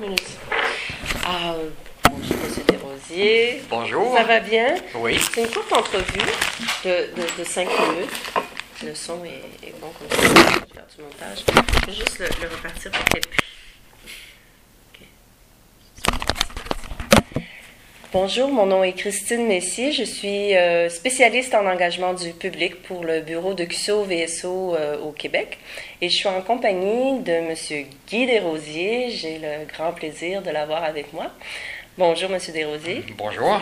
minutes. Ah, bonjour, M. Desrosiers. Bonjour. Ça va bien? Oui. C'est une courte entrevue de, cinq minutes. Le son est, est bon comme ça. Je vais faire du montage. Je vais juste le, le repartir pour qu'elle puisse. Bonjour, mon nom est Christine Messier. Je suis euh, spécialiste en engagement du public pour le bureau de QSO VSO euh, au Québec. Et je suis en compagnie de M. Guy Desrosiers. J'ai le grand plaisir de l'avoir avec moi. Bonjour, M. Desrosiers. Bonjour.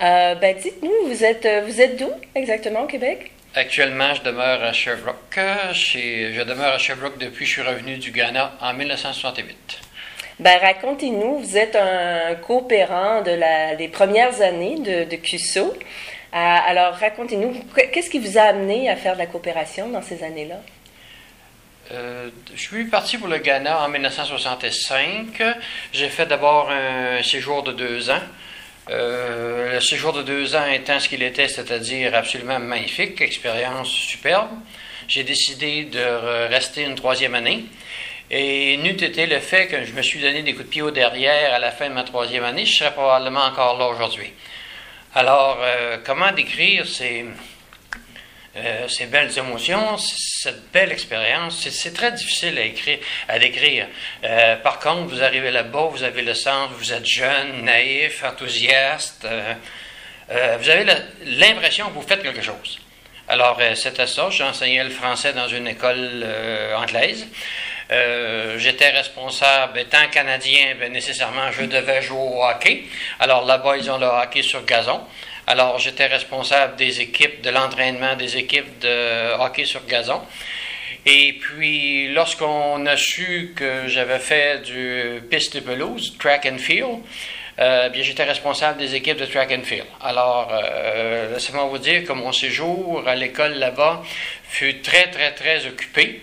Euh, ben, dites-nous, vous êtes, vous êtes d'où exactement au Québec? Actuellement, je demeure à Sherbrooke. Je, je demeure à Sherbrooke depuis que je suis revenu du Ghana en 1968. Ben, racontez-nous, vous êtes un coopérant de la, des premières années de, de QSO. Euh, alors, racontez-nous, qu'est-ce qui vous a amené à faire de la coopération dans ces années-là? Euh, je suis parti pour le Ghana en 1965. J'ai fait d'abord un séjour de deux ans. Euh, le séjour de deux ans étant ce qu'il était, c'est-à-dire absolument magnifique, expérience superbe. J'ai décidé de rester une troisième année. Et n'eût été le fait que je me suis donné des coups de pied au derrière à la fin de ma troisième année, je serais probablement encore là aujourd'hui. Alors, euh, comment décrire ces, euh, ces belles émotions, cette belle expérience? C'est- très difficile à, écrire, décrire. Euh, par contre, vous arrivez là-bas, vous avez le sens, vous êtes jeune, naïf, enthousiaste. vous avez l'impression que vous faites quelque chose. Alors, c'était ça. J'enseignais le français dans une école anglaise. Euh, J'étais responsable, étant canadien, ben, nécessairement, je devais jouer au hockey. Alors là-bas, ils ont le hockey sur gazon. Alors, j'étais responsable des équipes, de l'entraînement des équipes de hockey sur gazon. Et puis, lorsqu'on a su que j'avais fait du piste de pelouse, track and field, euh, bien, j'étais responsable des équipes de track and field. Alors, euh, laissez-moi vous dire que mon séjour à l'école là-bas fut très, très, très occupé.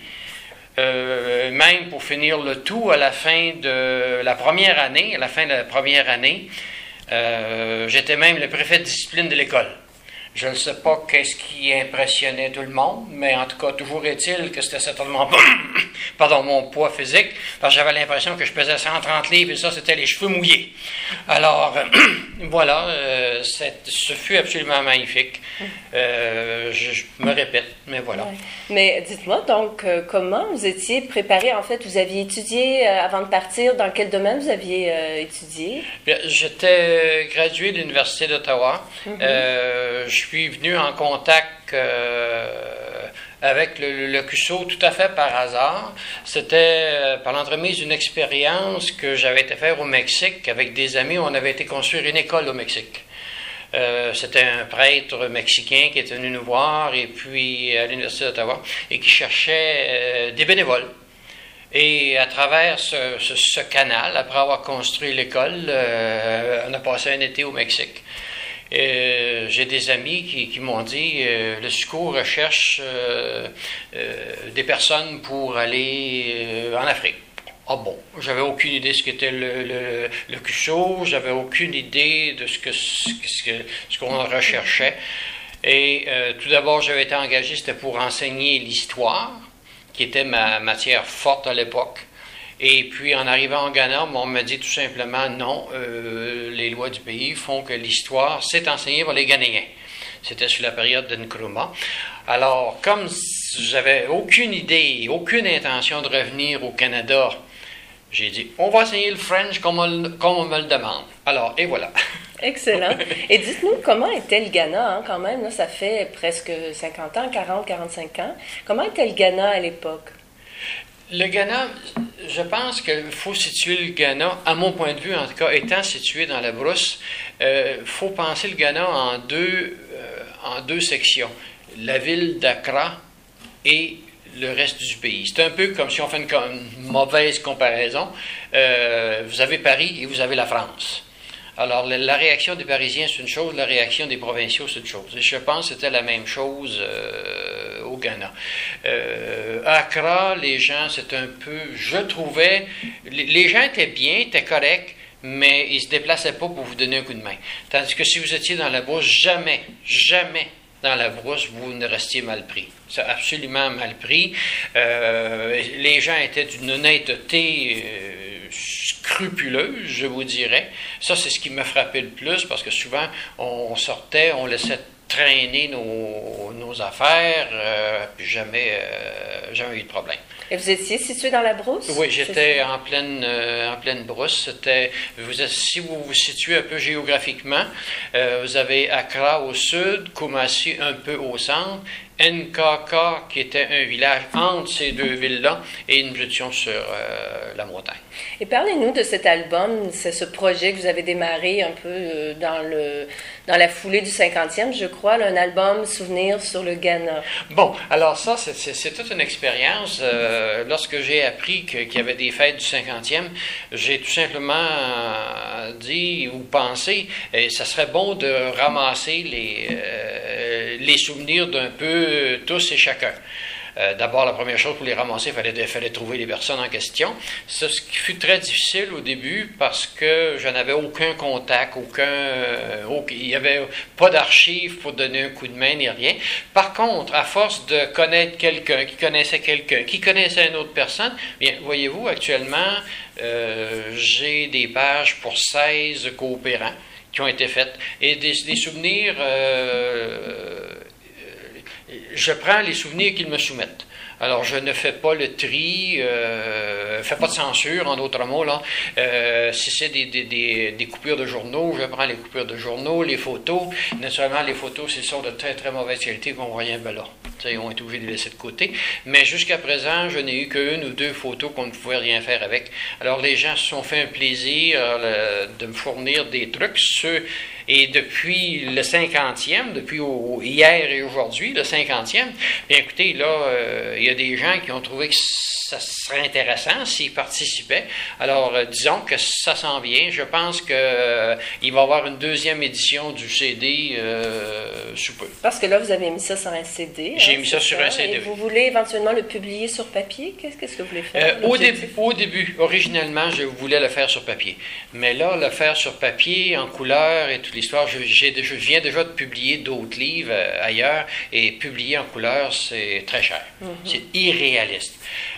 Même pour finir le tout à la fin de la première année, à la fin de la première année, euh, j'étais même le préfet de discipline de l'école. Je ne sais pas qu'est-ce qui impressionnait tout le monde, mais en tout cas, toujours est-il que c'était certainement pas pardon, mon poids physique, parce que j'avais l'impression que je pesais 130 livres et ça, c'était les cheveux mouillés. Alors, voilà, euh, ce fut absolument magnifique. Euh, je, je me répète, mais voilà. Ouais. Mais dites-moi donc, euh, comment vous étiez préparé? En fait, vous aviez étudié avant de partir, dans quel domaine vous aviez étudié? J'étais gradué de l'Université d'Ottawa. Je suis venu en contact euh, avec le, le CUSO tout à fait par hasard. C'était euh, par l'entremise d'une expérience que j'avais été faire au Mexique avec des amis. On avait été construire une école au Mexique. Euh, c'était un prêtre mexicain qui était venu nous voir et puis à l'Université d'Ottawa et qui cherchait des bénévoles. Et à travers ce, canal, après avoir construit l'école, on a passé un été au Mexique. Euh, J'ai des amis qui, qui m'ont dit euh, le secours recherche euh, euh, des personnes pour aller euh, en Afrique. Ah bon, j'avais aucune idée de ce qu'était le, le, le CUSO, j'avais aucune idée de ce que- ce qu'on recherchait. Et euh, tout d'abord, j'avais été engagé, c'était pour enseigner l'histoire, qui était ma matière forte à l'époque. Et puis, en arrivant au Ghana, on m'a dit tout simplement non, euh, les lois du pays font que l'histoire, c'est enseigné par les Ghanéens. C'était sur la période de Nkrumah. Alors, comme j'avais aucune idée, aucune intention de revenir au Canada, j'ai dit, on va enseigner le French comme on, me le demande. Alors, et voilà. Excellent. Et dites-nous, comment était le Ghana, hein, quand même? Ça fait presque 50 ans, 40, 45 ans. Comment était le Ghana à l'époque? Le Ghana, je pense qu'il faut situer le Ghana, à mon point de vue en tout cas, étant situé dans la brousse, il faut penser le Ghana en deux, euh, en deux sections. La ville d'Accra et le reste du pays. C'est un peu comme si on fait une, mauvaise comparaison. Euh, vous avez Paris et vous avez la France. Alors, la, la réaction des Parisiens, c'est une chose, la réaction des provinciaux, c'est une chose. Et je pense que c'était la même chose euh, Euh, Accra, les gens, c'est un peu, je trouvais, les, les gens étaient bien, étaient corrects, mais ils ne se déplaçaient pas pour vous donner un coup de main. Tandis que si vous étiez dans la brousse, jamais, jamais dans la brousse, vous ne restiez mal pris. C'est absolument mal pris. Euh, les gens étaient d'une honnêteté euh, scrupuleuse, je vous dirais. Ça, c'est ce qui m'a frappé le plus parce que souvent, on sortait, on laissait traîner nos, nos affaires, euh, puis jamais, euh, jamais eu de problème. Et vous étiez situé dans la brousse? Oui, j'étais en pleine, euh, en pleine brousse. C'était, vous, si vous vous situez un peu géographiquement, vous avez Accra au sud, Kumasi un peu au centre, Nkaka, qui était un village entre ces deux villes-là, et nous étions sur euh, la montagne. Et parlez-nous de cet album, c'est ce projet que vous avez démarré un peu euh, dans, le, dans la foulée du 50e, je crois, un album Souvenir sur le Ghana. Bon, alors ça, c'est toute une expérience. Euh, lorsque j'ai appris qu'il y avait des fêtes du 50e, j'ai tout simplement dit ou pensé, et ça serait bon de ramasser les, les souvenirs d'un peu tous et chacun. Euh, d'abord, la première chose pour les ramasser, il fallait, fallait, trouver les personnes en question. ce qui fut très difficile au début parce que je n'avais aucun contact, aucun, euh, il n'y avait pas d'archives pour donner un coup de main ni rien. Par contre, à force de connaître quelqu'un qui connaissait quelqu'un, qui connaissait une autre personne, bien, voyez-vous, actuellement, euh, j'ai des pages pour 16 coopérants qui ont été faites et des, souvenirs je prends les souvenirs qu'ils me soumettent. Alors, je ne fais pas le tri, euh, fais pas de censure, en d'autres mots. Là. Euh, si c'est des, coupures de journaux, je prends les coupures de journaux, les photos. Naturellement, les photos, c'est sont de très, très mauvaise qualité qu'on voit rien ben là. Ils ont été obligés de les laisser de côté. Mais jusqu'à présent, je n'ai eu qu'une ou deux photos qu'on ne pouvait rien faire avec. Alors, les gens se sont fait un plaisir euh, de me fournir des trucs. Et depuis le 50e, depuis hier et aujourd'hui, le 50e, bien écoutez, là, euh, il y a des gens qui ont trouvé que ça serait intéressant s'ils participaient. Alors, euh, disons que ça s'en vient. Je pense qu'il euh, va y avoir une deuxième édition du CD sous peu. Parce que là, vous avez mis ça sur un CD. J'ai hein, mis ça, sur un CD. Et vous voulez éventuellement le publier sur papier? Qu'est-ce que vous voulez faire? au, au début, originellement, je voulais le faire sur papier. Mais là, le faire sur papier, en couleur et tout l'histoire. Je, je, viens déjà de publier d'autres livres euh, ailleurs et publier en couleur, c'est très cher. Mhm. C'est irréaliste.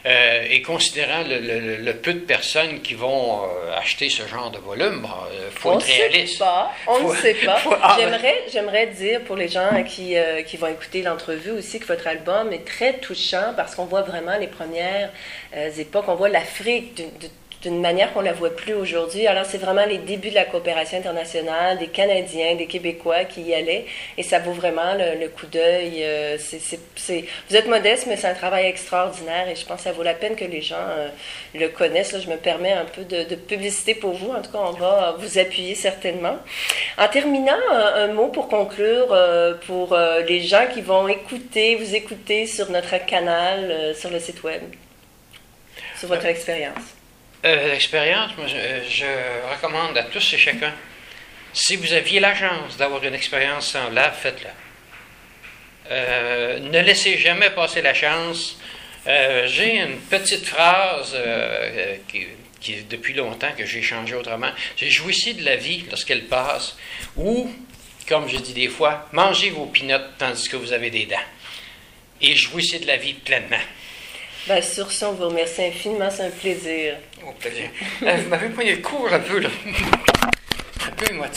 Euh, et considérant le, peu de personnes qui vont euh, acheter ce genre de volume, il faut être réaliste. Sait pas. On ne sait pas. J'aimerais, j'aimerais dire pour les gens qui, qui vont écouter l'entrevue aussi que votre album est très touchant parce qu'on voit vraiment les premières époques. On voit l'Afrique de d'une manière qu'on ne la voit plus aujourd'hui. Alors, c'est vraiment les débuts de la coopération internationale, des Canadiens, des Québécois qui y allaient, et ça vaut vraiment le, coup d'œil. Euh, vous êtes modeste, mais c'est un travail extraordinaire, et je pense que ça vaut la peine que les gens euh, le connaissent. Là, je me permets un peu de, publicité pour vous. En tout cas, on va vous appuyer certainement. En terminant, un, mot pour conclure euh, pour les gens qui vont écouter, vous écouter sur notre canal, sur le site web, sur votre expérience. Euh, l'expérience, je, recommande à tous et chacun, si vous aviez la chance d'avoir une expérience semblable, faites-la. Euh, ne laissez jamais passer la chance. Euh, j'ai une petite phrase qui, qui, depuis longtemps que j'ai changé autrement. J'ai jouissé de la vie lorsqu'elle passe, ou, comme je dis des fois, mangez vos pinottes tandis que vous avez des dents. Et jouissez de la vie pleinement. Ben, sur ce, on vous remercie infiniment. C'est un plaisir. Au plaisir. Euh, vous m'avez poigné le cours un peu, là. un peu émotif.